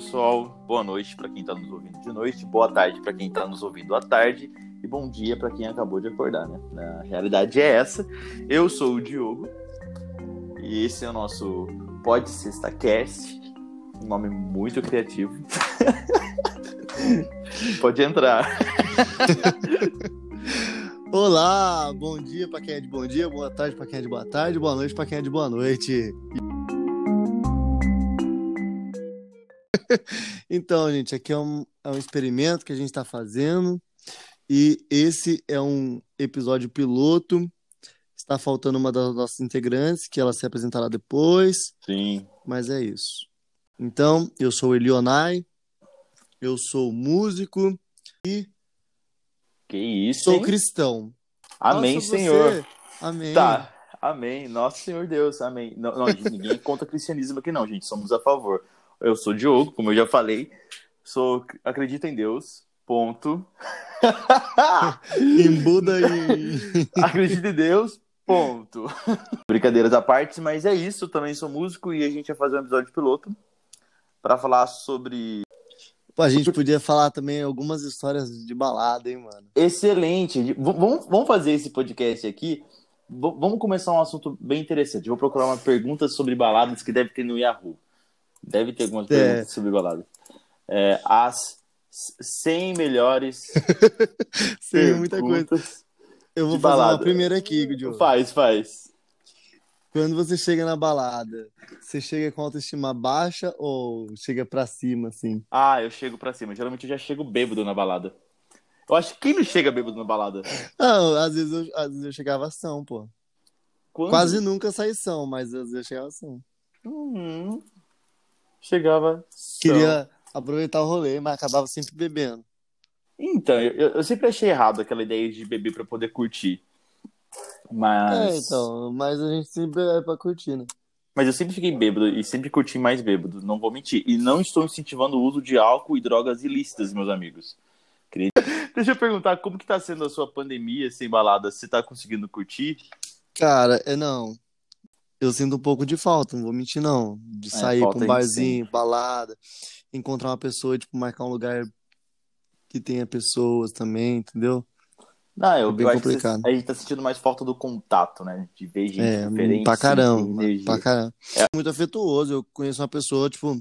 pessoal. Boa noite para quem está nos ouvindo de noite, boa tarde para quem está nos ouvindo à tarde e bom dia para quem acabou de acordar, né? A realidade é essa. Eu sou o Diogo e esse é o nosso Pode Sexta Cast, um nome muito criativo. Pode entrar. Olá, bom dia para quem é de bom dia, boa tarde para quem é de boa tarde, boa noite para quem é de boa noite. então, gente, aqui é um, é um experimento que a gente está fazendo e esse é um episódio piloto. Está faltando uma das nossas integrantes, que ela se apresentará depois. Sim. Mas é isso. Então, eu sou o Elionai, eu sou músico e que isso, sou hein? cristão. Amém, Nossa, Senhor. Você... Amém. Tá. Amém. Nosso Senhor Deus. Amém. Não, não, ninguém contra o cristianismo aqui, não, gente. Somos a favor. Eu sou Diogo, como eu já falei. Sou acredito em Deus. Ponto. em Buda e. acredito em Deus. Ponto. Brincadeiras à parte, mas é isso. Também sou músico e a gente vai fazer um episódio piloto para falar sobre. Pô, a gente podia falar também algumas histórias de balada, hein, mano? Excelente. V vamos, vamos fazer esse podcast aqui. V vamos começar um assunto bem interessante. Vou procurar uma pergunta sobre baladas que deve ter no Yahoo. Deve ter algumas perguntas é. sobre balada. É, as 100 melhores. Sim, muita coisa. Eu vou balada. uma primeira aqui, Diogo. Faz, faz. Quando você chega na balada, você chega com autoestima baixa ou chega pra cima, assim? Ah, eu chego pra cima. Geralmente eu já chego bêbado na balada. Eu acho que quem não chega bêbado na balada? Não, às vezes eu, às vezes eu chegava ação, pô. Quando? Quase nunca saí são, mas às vezes eu chegava ação. Uhum. Chegava. Queria aproveitar o rolê, mas acabava sempre bebendo. Então, eu, eu sempre achei errado aquela ideia de beber para poder curtir. Mas. É, então, mas a gente sempre é pra curtir, né? Mas eu sempre fiquei bêbado e sempre curti mais bêbado, não vou mentir. E não estou incentivando o uso de álcool e drogas ilícitas, meus amigos. Queria... Deixa eu perguntar, como que tá sendo a sua pandemia sem balada? Você tá conseguindo curtir? Cara, é não. Eu sinto um pouco de falta, não vou mentir, não. De É, sair pra um barzinho, balada, encontrar uma pessoa, tipo, marcar um lugar que tenha pessoas também, entendeu? Não, eu, É bem eu acho complicado. que a gente tá sentindo mais falta do contato, né? De ver gente É, diferente. pra caramba, pra caramba. É muito afetuoso. Eu conheço uma pessoa, tipo,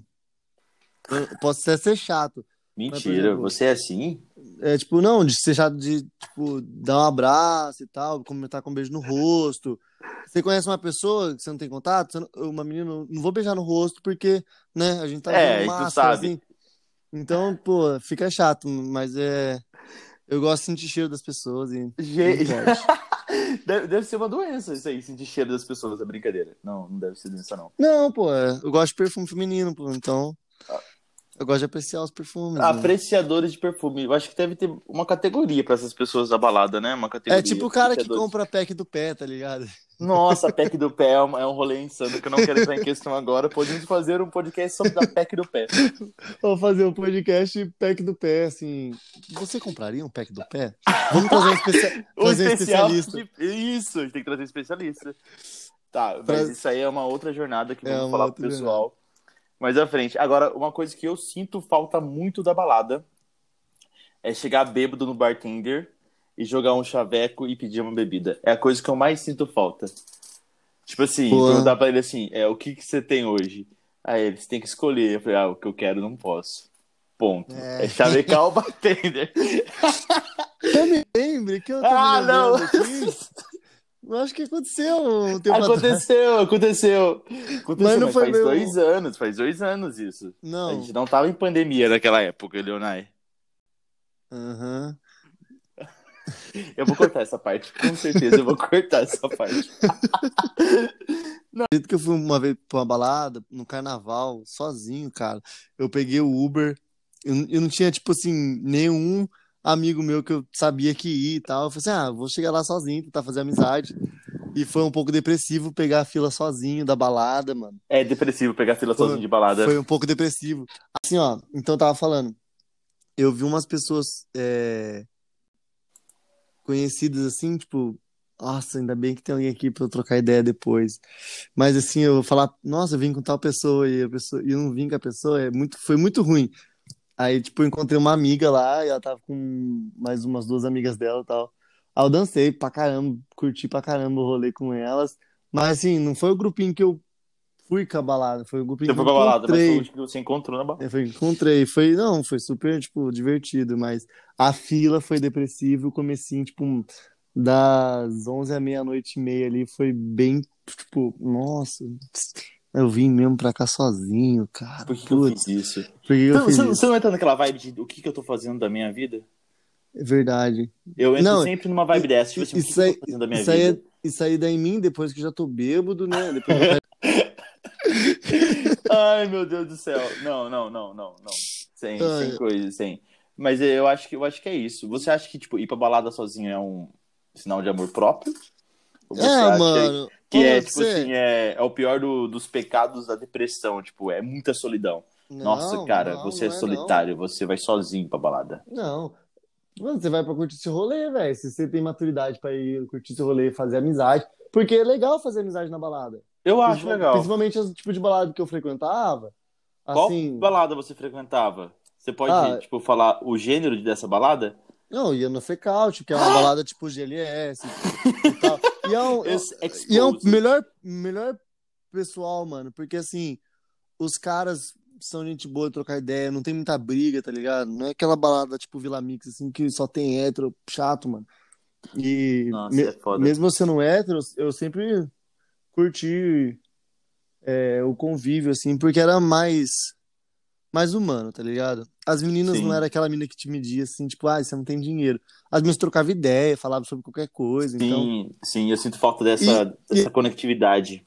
eu posso até ser chato. Mentira, exemplo, você é assim? É, tipo, não, de ser chato de, tipo, dar um abraço e tal, comentar com um beijo no rosto. Você conhece uma pessoa que você não tem contato? Não- uma menina, não vou beijar no rosto porque, né, a gente tá É, e tu máscara, sabe. assim. Então, pô, fica chato, mas é... Eu gosto de sentir cheiro das pessoas e... Gente, deve, deve ser uma doença isso aí, sentir cheiro das pessoas, é brincadeira. Não, não deve ser doença, não. Não, pô, é, eu gosto de perfume feminino, pô, então... Eu gosto de apreciar os perfumes. né? Apreciadores de perfume. Eu acho que deve ter uma categoria pra essas pessoas da balada, né? Uma categoria. É tipo o cara que compra pack do pé, tá ligado? Nossa, a PEC do pé é um, é um rolê insano que eu não quero entrar em questão agora. Podemos fazer um podcast sobre a PEC do pé. Vou fazer um podcast pack do pé, assim. Você compraria um pack do pé? Vamos trazer um, especia... Trazer um especial. especialista. de- Isso, a gente tem que trazer um especialista. Tá, mas isso aí é uma outra jornada que É vamos falar pro pessoal mais à frente. Agora, uma coisa que eu sinto falta muito da balada é chegar bêbado no bartender e jogar um chaveco e pedir uma bebida. É a coisa que eu mais sinto falta. Tipo assim, Pô. perguntar pra ele assim, é, o que, que você tem hoje? Aí ele, você tem que escolher. Eu falei, ah, o que eu quero não posso. Ponto. É. É, chavecar o bartender. Eu me lembre que eu tô ah, não! Eu acho que aconteceu um tempo. Aconteceu, aconteceu. Aconteceu, Mas mas, faz meu- dois anos, faz dois anos isso. A Não. gente não tava em pandemia naquela época, Leonai. Aham. Eu vou cortar essa parte, com certeza eu vou cortar essa parte. Acredito que eu fui uma vez pra uma balada, no carnaval, sozinho, cara. Eu peguei o Uber. Eu, eu não tinha, tipo assim, nenhum amigo meu que eu sabia que ia e tal. Eu falei assim, ah, vou chegar lá sozinho, tentar fazer amizade. E foi um pouco depressivo pegar a fila sozinho da balada, mano. É depressivo pegar fila Foi- sozinho de balada. Foi um pouco depressivo. Assim, ó, então eu tava falando. Eu vi umas pessoas é, conhecidas assim, tipo, Nossa, ainda bem que tem alguém aqui pra eu trocar ideia depois. Mas assim, eu vou falar, nossa, eu vim com tal pessoa e a pessoa e eu não vim com a pessoa, é muito, foi muito ruim. Aí, tipo, eu encontrei uma amiga lá e ela tava com mais umas duas amigas dela e tal. Aí eu dancei pra caramba, curti pra caramba o rolê com elas. Mas assim, não foi o grupinho que eu fui com a balada, foi o Você que foi eu pra balada, mas encontrei. foi o que você encontrou na balada. Fui- encontrei, foi, não, foi super, tipo, divertido, mas a fila foi depressiva, o comecinho, tipo, das 11 à meia-noite e meia ali, foi bem, tipo, nossa, eu vim mesmo pra cá sozinho, cara, Por que, que eu fiz isso? por Você, fiz você- isso? você não entra naquela vibe de o que, que eu tô fazendo da minha vida? É verdade. Eu entro Não, sempre numa vibe dessa, tipo assim, o que, Isso que eu aí, tô fazendo da minha isso aí, vida? é, isso aí dá em mim depois que já tô bêbado, né, depois eu Ai, meu Deus do céu. Não, não, não, não, não. Sem, Ai. sem coisa, sem. Mas eu acho que eu acho que é isso. Você acha que, tipo, ir pra balada sozinho é um sinal de amor próprio? É, mano, que é, pode tipo ser. assim, é, é o pior do- dos pecados da depressão, tipo, é muita solidão. Nossa, Não, cara, não, você é não não. solitário, você vai sozinho pra balada. Não. Mano, você vai pra curtir esse rolê, velho. Se você tem maturidade pra ir curtir esse rolê, fazer amizade. Porque é legal fazer amizade na balada. Eu acho Principal- legal. Principalmente o tipo de balada que eu frequentava. Qual Assim. balada você frequentava? Você pode, Ah, tipo, falar o gênero dessa balada? Não, ia no Fecaut, que é uma balada tipo GLS e tal. E é um, Esse e é um melhor, melhor pessoal, mano. Porque assim, os caras são gente boa de trocar ideia, não tem muita briga, tá ligado? Não é aquela balada tipo Vila Mix, assim, que só tem hétero chato, mano. E Nossa, me- é foda. mesmo sendo hétero, eu sempre curti é, o convívio, assim, porque era mais, mais humano, tá ligado? As meninas Sim. não era aquela menina que te media, assim, tipo, ah, você não tem dinheiro. As meninas trocavam ideia, falavam sobre qualquer coisa, então... Sim, sim, eu sinto falta dessa, E- dessa conectividade.